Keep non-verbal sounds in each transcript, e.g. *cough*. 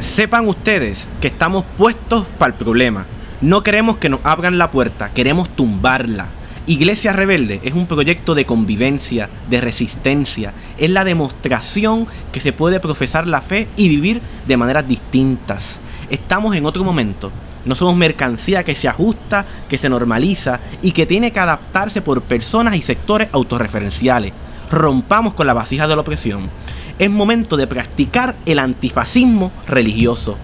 Sepan ustedes que estamos puestos para el problema. No queremos que nos abran la puerta, queremos tumbarla. Iglesia Rebelde es un proyecto de convivencia, de resistencia. Es la demostración que se puede profesar la fe y vivir de maneras distintas. Estamos en otro momento. No somos mercancía que se ajusta, que se normaliza y que tiene que adaptarse por personas y sectores autorreferenciales. Rompamos con la vasija de la opresión. Es momento de practicar el antifascismo religioso.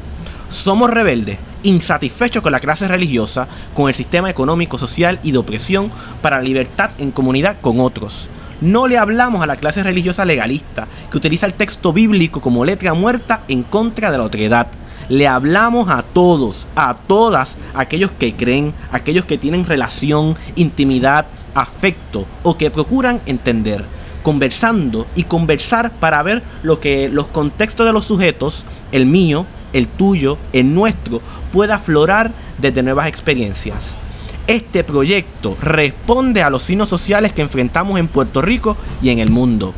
Somos rebeldes insatisfechos con la clase religiosa, con el sistema económico, social y de opresión para la libertad en comunidad con otros. No le hablamos a la clase religiosa legalista, que utiliza el texto bíblico como letra muerta en contra de la otredad. Le hablamos a todos, a todas, aquellos que creen, aquellos que tienen relación, intimidad, afecto o que procuran entender conversando y conversar para ver lo que los contextos de los sujetos, el mío, el tuyo, el nuestro, pueda aflorar desde nuevas experiencias. Este proyecto responde a los signos sociales que enfrentamos en Puerto Rico y en el mundo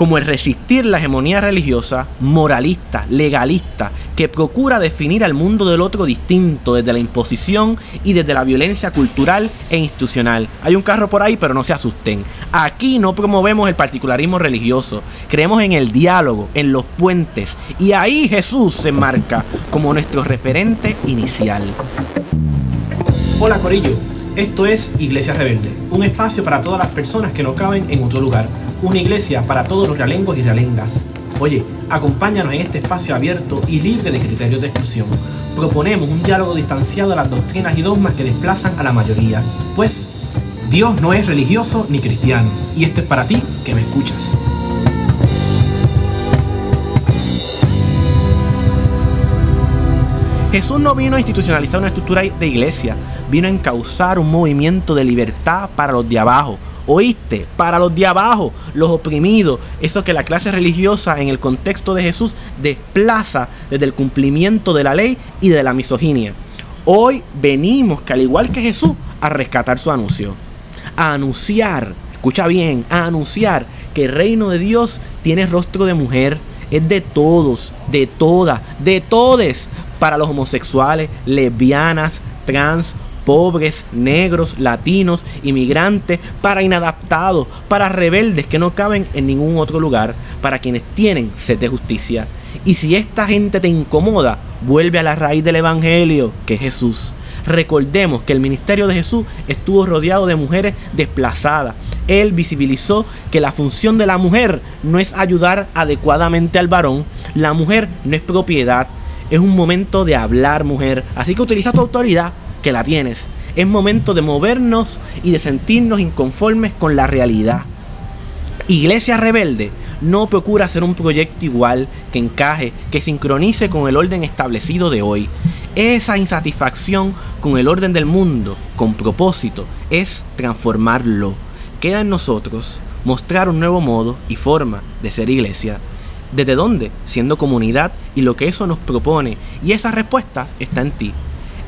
como el resistir la hegemonía religiosa, moralista, legalista, que procura definir al mundo del otro distinto desde la imposición y desde la violencia cultural e institucional. Hay un carro por ahí, pero no se asusten. Aquí no promovemos el particularismo religioso, creemos en el diálogo, en los puentes, y ahí Jesús se marca como nuestro referente inicial. Hola Corillo, esto es Iglesia Rebelde, un espacio para todas las personas que no caben en otro lugar una iglesia para todos los realengos y realengas. Oye, acompáñanos en este espacio abierto y libre de criterios de exclusión. Proponemos un diálogo distanciado de las doctrinas y dogmas que desplazan a la mayoría. Pues Dios no es religioso ni cristiano, y esto es para ti que me escuchas. Jesús no vino a institucionalizar una estructura de iglesia, vino a encauzar un movimiento de libertad para los de abajo, Oíste, para los de abajo, los oprimidos, eso que la clase religiosa en el contexto de Jesús desplaza desde el cumplimiento de la ley y de la misoginia. Hoy venimos, que al igual que Jesús, a rescatar su anuncio. A anunciar, escucha bien, a anunciar que el reino de Dios tiene rostro de mujer, es de todos, de todas, de todes, para los homosexuales, lesbianas, trans, pobres, negros, latinos, inmigrantes, para inadaptados, para rebeldes que no caben en ningún otro lugar, para quienes tienen sed de justicia. Y si esta gente te incomoda, vuelve a la raíz del Evangelio, que es Jesús. Recordemos que el ministerio de Jesús estuvo rodeado de mujeres desplazadas. Él visibilizó que la función de la mujer no es ayudar adecuadamente al varón. La mujer no es propiedad. Es un momento de hablar, mujer. Así que utiliza tu autoridad que la tienes. Es momento de movernos y de sentirnos inconformes con la realidad. Iglesia rebelde no procura hacer un proyecto igual, que encaje, que sincronice con el orden establecido de hoy. Esa insatisfacción con el orden del mundo, con propósito, es transformarlo. Queda en nosotros mostrar un nuevo modo y forma de ser iglesia. ¿Desde dónde? Siendo comunidad y lo que eso nos propone. Y esa respuesta está en ti.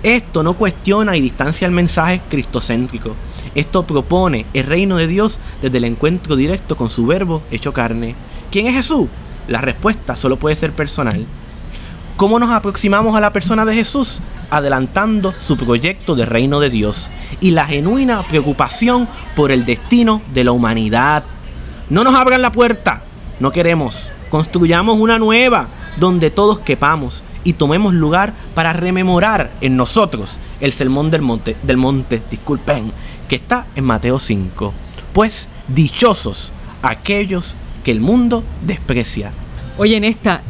Esto no cuestiona y distancia el mensaje cristocéntrico. Esto propone el reino de Dios desde el encuentro directo con su verbo hecho carne. ¿Quién es Jesús? La respuesta solo puede ser personal. ¿Cómo nos aproximamos a la persona de Jesús? Adelantando su proyecto de reino de Dios y la genuina preocupación por el destino de la humanidad. No nos abran la puerta, no queremos. Construyamos una nueva donde todos quepamos y tomemos lugar para rememorar en nosotros el sermón del monte, del monte, disculpen, que está en Mateo 5. Pues dichosos aquellos que el mundo desprecia. Oye, en esta,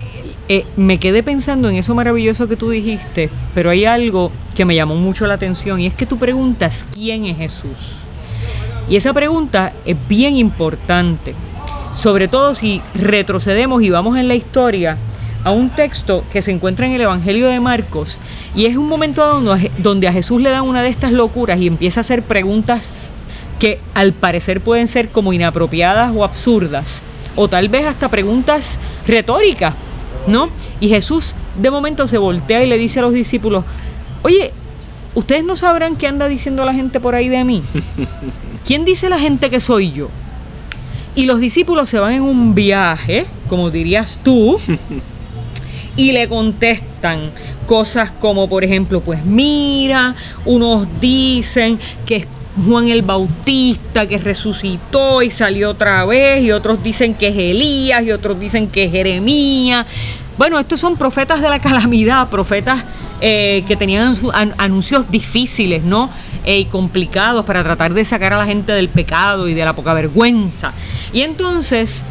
eh, me quedé pensando en eso maravilloso que tú dijiste, pero hay algo que me llamó mucho la atención y es que tú preguntas quién es Jesús. Y esa pregunta es bien importante, sobre todo si retrocedemos y vamos en la historia a un texto que se encuentra en el Evangelio de Marcos y es un momento donde, a Jesús le dan una de estas locuras y empieza a hacer preguntas que al parecer pueden ser como inapropiadas o absurdas o tal vez hasta preguntas retóricas, ¿no? Y Jesús de momento se voltea y le dice a los discípulos, oye, ¿ustedes no sabrán qué anda diciendo la gente por ahí de mí? ¿Quién dice la gente que soy yo? Y los discípulos se van en un viaje, como dirías tú, y le contestan cosas como por ejemplo, pues mira, unos dicen que es Juan el Bautista que resucitó y salió otra vez, y otros dicen que es Elías, y otros dicen que es Jeremías. Bueno, estos son profetas de la calamidad, profetas eh, que tenían anuncios difíciles, ¿no? Eh, y complicados para tratar de sacar a la gente del pecado y de la poca vergüenza. Y entonces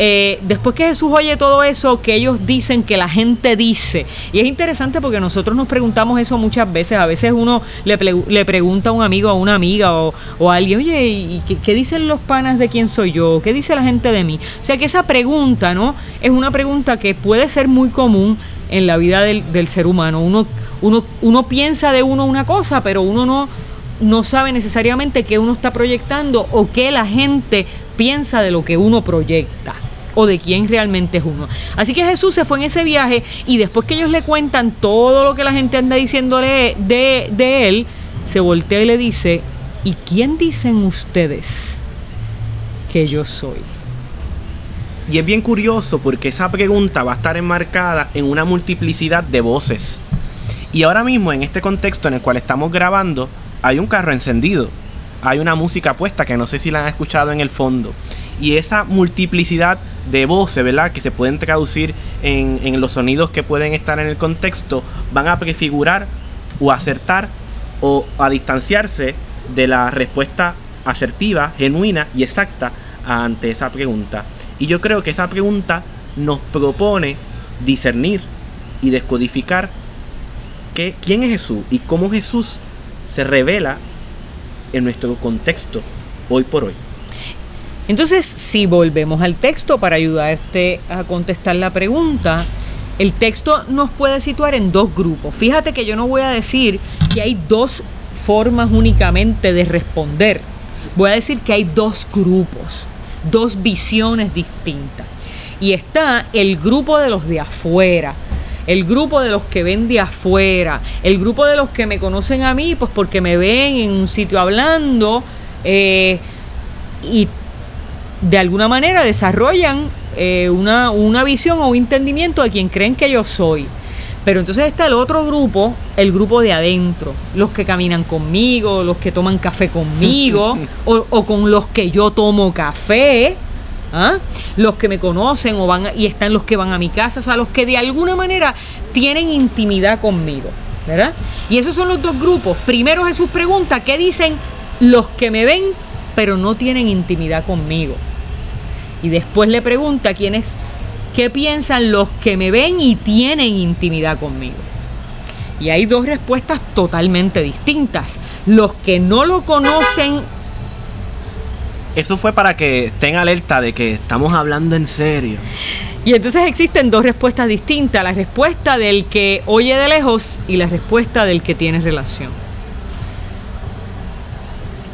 eh, después que Jesús oye todo eso que ellos dicen, que la gente dice, y es interesante porque nosotros nos preguntamos eso muchas veces, a veces uno le, le pregunta a un amigo, a una amiga o, a alguien, oye, ¿y qué, dicen los panas de quién soy yo? ¿Qué dice la gente de mí? O sea que esa pregunta, ¿no? Es una pregunta que puede ser muy común en la vida del, ser humano. Uno, uno, uno piensa de uno una cosa, pero uno no, no sabe necesariamente qué uno está proyectando o qué la gente piensa de lo que uno proyecta o de quién realmente es uno. Así que Jesús se fue en ese viaje y después que ellos le cuentan todo lo que la gente anda diciéndole de, de él, se voltea y le dice, ¿y quién dicen ustedes que yo soy? Y es bien curioso porque esa pregunta va a estar enmarcada en una multiplicidad de voces. Y ahora mismo en este contexto en el cual estamos grabando, hay un carro encendido. Hay una música puesta que no sé si la han escuchado en el fondo y esa multiplicidad de voces, ¿verdad? Que se pueden traducir en, los sonidos que pueden estar en el contexto, van a prefigurar o acertar o a distanciarse de la respuesta asertiva, genuina y exacta ante esa pregunta. Y yo creo que esa pregunta nos propone discernir y descodificar que, quién es Jesús y cómo Jesús se revela en nuestro contexto hoy por hoy. Entonces, si volvemos al texto para ayudarte a contestar la pregunta, el texto nos puede situar en dos grupos. Fíjate que yo no voy a decir que hay dos formas únicamente de responder. Voy a decir que hay dos grupos, dos visiones distintas. Y está el grupo de los de afuera, el grupo de los que ven de afuera, el grupo de los que me conocen a mí, pues porque me ven en un sitio hablando eh, y de alguna manera desarrollan eh, una, una visión o un entendimiento de quien creen que yo soy. Pero entonces está el otro grupo, el grupo de adentro, los que caminan conmigo, los que toman café conmigo, *laughs* o, con los que yo tomo café, ¿ah? los que me conocen o van y están los que van a mi casa, o sea, los que de alguna manera tienen intimidad conmigo, ¿verdad? Y esos son los dos grupos. Primero Jesús pregunta, ¿qué dicen los que me ven pero no tienen intimidad conmigo? Y después le pregunta quiénes, qué piensan los que me ven y tienen intimidad conmigo. Y hay dos respuestas totalmente distintas. Los que no lo conocen... Eso fue para que estén alerta de que estamos hablando en serio. Y entonces existen dos respuestas distintas. La respuesta del que oye de lejos y la respuesta del que tiene relación.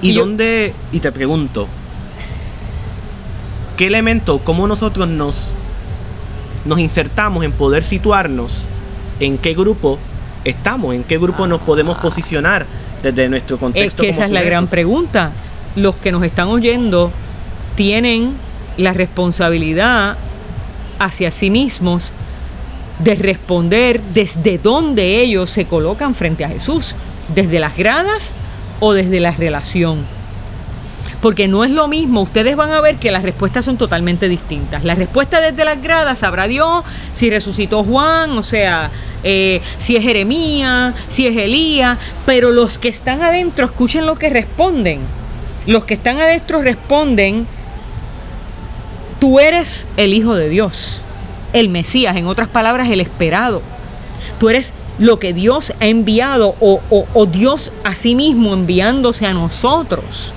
¿Y, dónde, y te pregunto, qué elemento, cómo nosotros nos, nos insertamos en poder situarnos en qué grupo estamos, en qué grupo nos podemos posicionar desde nuestro contexto. Es que esa es la gran pregunta. Los que nos están oyendo tienen la responsabilidad hacia sí mismos de responder desde dónde ellos se colocan frente a Jesús, desde las gradas o desde la relación porque no es lo mismo. Ustedes van a ver que las respuestas son totalmente distintas. La respuesta desde las gradas sabrá Dios si resucitó Juan, o sea, eh, si es Jeremías, si es Elías, pero los que están adentro, escuchen lo que responden. Los que están adentro responden, tú eres el Hijo de Dios, el Mesías, en otras palabras, el esperado. Tú eres lo que Dios ha enviado o, Dios a sí mismo enviándose a nosotros.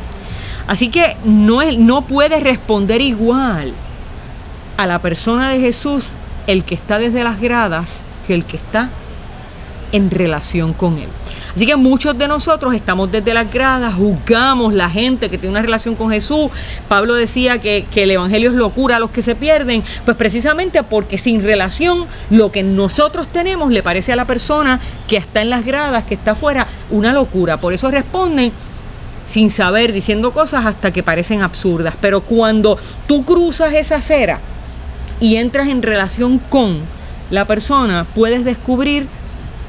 Así que no, no puede responder igual a la persona de Jesús el que está desde las gradas que el que está en relación con él. Así que muchos de nosotros estamos desde las gradas, juzgamos la gente que tiene una relación con Jesús. Pablo decía que, que, el Evangelio es locura a los que se pierden, pues precisamente porque sin relación lo que nosotros tenemos le parece a la persona que está en las gradas, que está afuera, una locura. Por eso responden sin saber, diciendo cosas hasta que parecen absurdas. Pero cuando tú cruzas esa acera y entras en relación con, la persona, puedes descubrir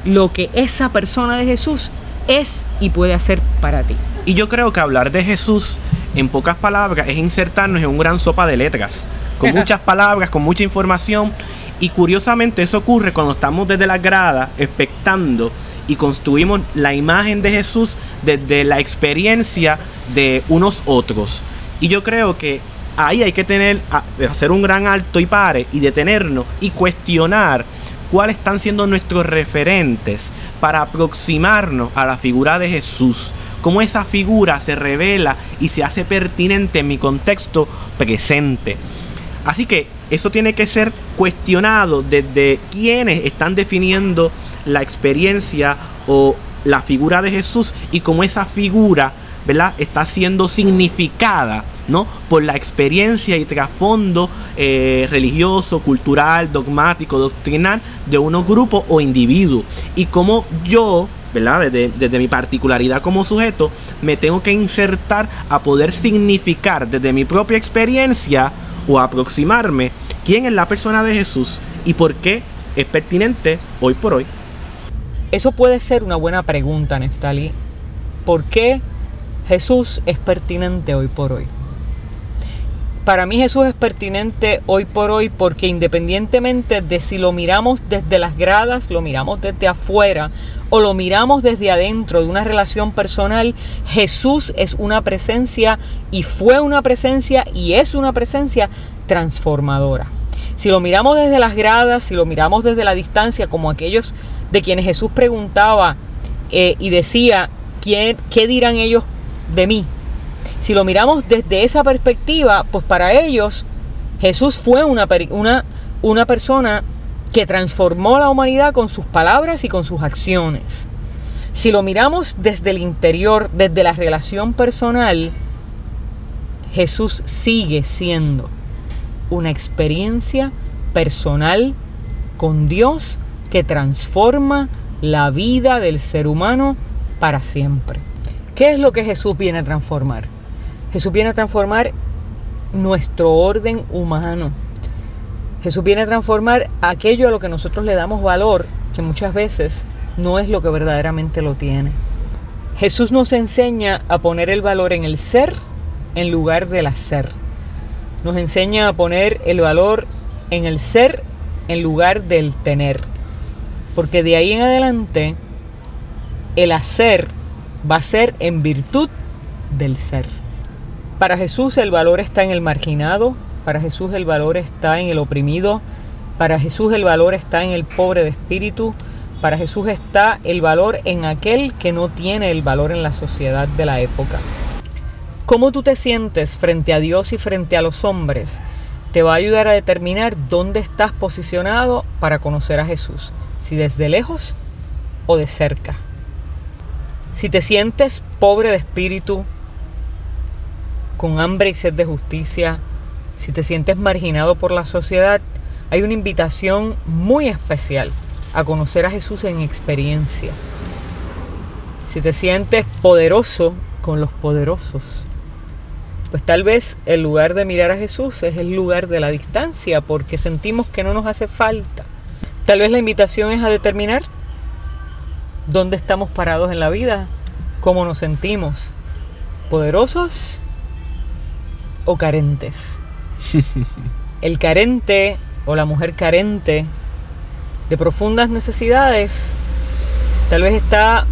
lo que esa persona de Jesús es y puede hacer para ti. Y yo creo que hablar de Jesús, en pocas palabras, es insertarnos en un gran sopa de letras, con *laughs* muchas palabras, con mucha información. Y curiosamente eso ocurre cuando estamos desde la grada, expectando y construimos la imagen de Jesús desde la experiencia de unos otros. Y yo creo que ahí hay que tener, hacer un gran alto y pare y detenernos y cuestionar cuáles están siendo nuestros referentes para aproximarnos a la figura de Jesús. Cómo esa figura se revela y se hace pertinente en mi contexto presente. Así que eso tiene que ser cuestionado desde quienes están definiendo la experiencia o la figura de Jesús y cómo esa figura ¿verdad? está siendo significada ¿no? por la experiencia y trasfondo eh, religioso, cultural, dogmático, doctrinal de unos grupos o individuos. Y cómo yo, ¿verdad? Desde, desde, mi particularidad como sujeto, me tengo que insertar a poder significar desde mi propia experiencia o aproximarme quién es la persona de Jesús y por qué es pertinente hoy por hoy. Eso puede ser una buena pregunta, Neftali. ¿Por qué Jesús es pertinente hoy por hoy? Para mí Jesús es pertinente hoy por hoy porque independientemente de si lo miramos desde las gradas, lo miramos desde afuera o lo miramos desde adentro de una relación personal, Jesús es una presencia y fue una presencia y es una presencia transformadora. Si lo miramos desde las gradas, si lo miramos desde la distancia, como aquellos de quienes Jesús preguntaba eh, y decía, ¿qué, ¿qué dirán ellos de mí? Si lo miramos desde esa perspectiva, pues para ellos Jesús fue una, una, una persona que transformó la humanidad con sus palabras y con sus acciones. Si lo miramos desde el interior, desde la relación personal, Jesús sigue siendo una experiencia personal con Dios que transforma la vida del ser humano para siempre. ¿Qué es lo que Jesús viene a transformar? Jesús viene a transformar nuestro orden humano. Jesús viene a transformar aquello a lo que nosotros le damos valor, que muchas veces no es lo que verdaderamente lo tiene. Jesús nos enseña a poner el valor en el ser en lugar del hacer. Nos enseña a poner el valor en el ser en lugar del tener. Porque de ahí en adelante el hacer va a ser en virtud del ser. Para Jesús el valor está en el marginado, para Jesús el valor está en el oprimido, para Jesús el valor está en el pobre de espíritu, para Jesús está el valor en aquel que no tiene el valor en la sociedad de la época. Cómo tú te sientes frente a Dios y frente a los hombres te va a ayudar a determinar dónde estás posicionado para conocer a Jesús, si desde lejos o de cerca. Si te sientes pobre de espíritu, con hambre y sed de justicia, si te sientes marginado por la sociedad, hay una invitación muy especial a conocer a Jesús en experiencia. Si te sientes poderoso con los poderosos, pues tal vez el lugar de mirar a Jesús es el lugar de la distancia porque sentimos que no nos hace falta. Tal vez la invitación es a determinar dónde estamos parados en la vida, cómo nos sentimos, poderosos o carentes. *laughs* El carente o la mujer carente de profundas necesidades tal vez está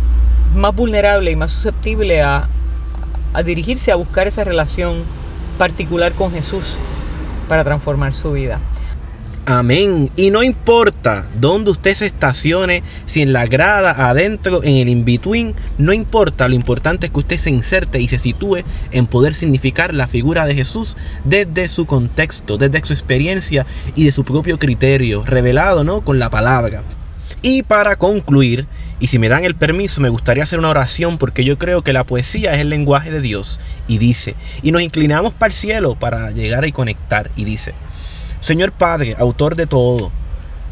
más vulnerable y más susceptible a a dirigirse a buscar esa relación particular con Jesús para transformar su vida. Amén. Y no importa dónde usted se estacione, si en la grada, adentro, en el in-between, no importa. Lo importante es que usted se inserte y se sitúe en poder significar la figura de Jesús desde su contexto, desde su experiencia y de su propio criterio, revelado ¿no? con la palabra. Y para concluir, y si me dan el permiso, me gustaría hacer una oración porque yo creo que la poesía es el lenguaje de Dios. Y dice, y nos inclinamos para el cielo para llegar y conectar. Y dice, Señor Padre, autor de todo,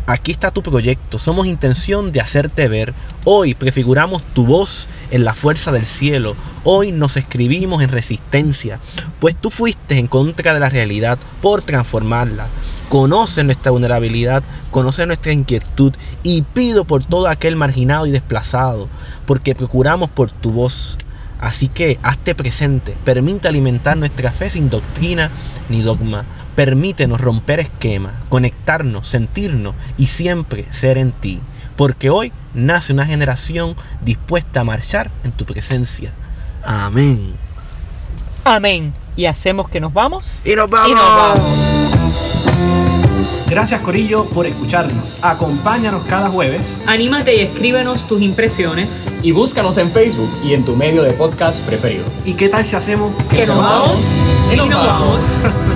aquí está tu proyecto. Somos intención de hacerte ver. Hoy prefiguramos tu voz en la fuerza del cielo. Hoy nos escribimos en resistencia, pues tú fuiste en contra de la realidad por transformarla. Conoce nuestra vulnerabilidad, conoce nuestra inquietud y pido por todo aquel marginado y desplazado, porque procuramos por tu voz. Así que hazte presente, permite alimentar nuestra fe sin doctrina ni dogma. Permítenos romper esquemas, conectarnos, sentirnos y siempre ser en ti. Porque hoy nace una generación dispuesta a marchar en tu presencia. Amén. Amén. Y hacemos que nos vamos. Y nos vamos. Y nos vamos. Gracias Corillo por escucharnos. Acompáñanos cada jueves. Anímate y escríbenos tus impresiones. Y búscanos en Facebook y en tu medio de podcast preferido. ¿Y qué tal si hacemos Que nos vamos y nos vamos. *laughs*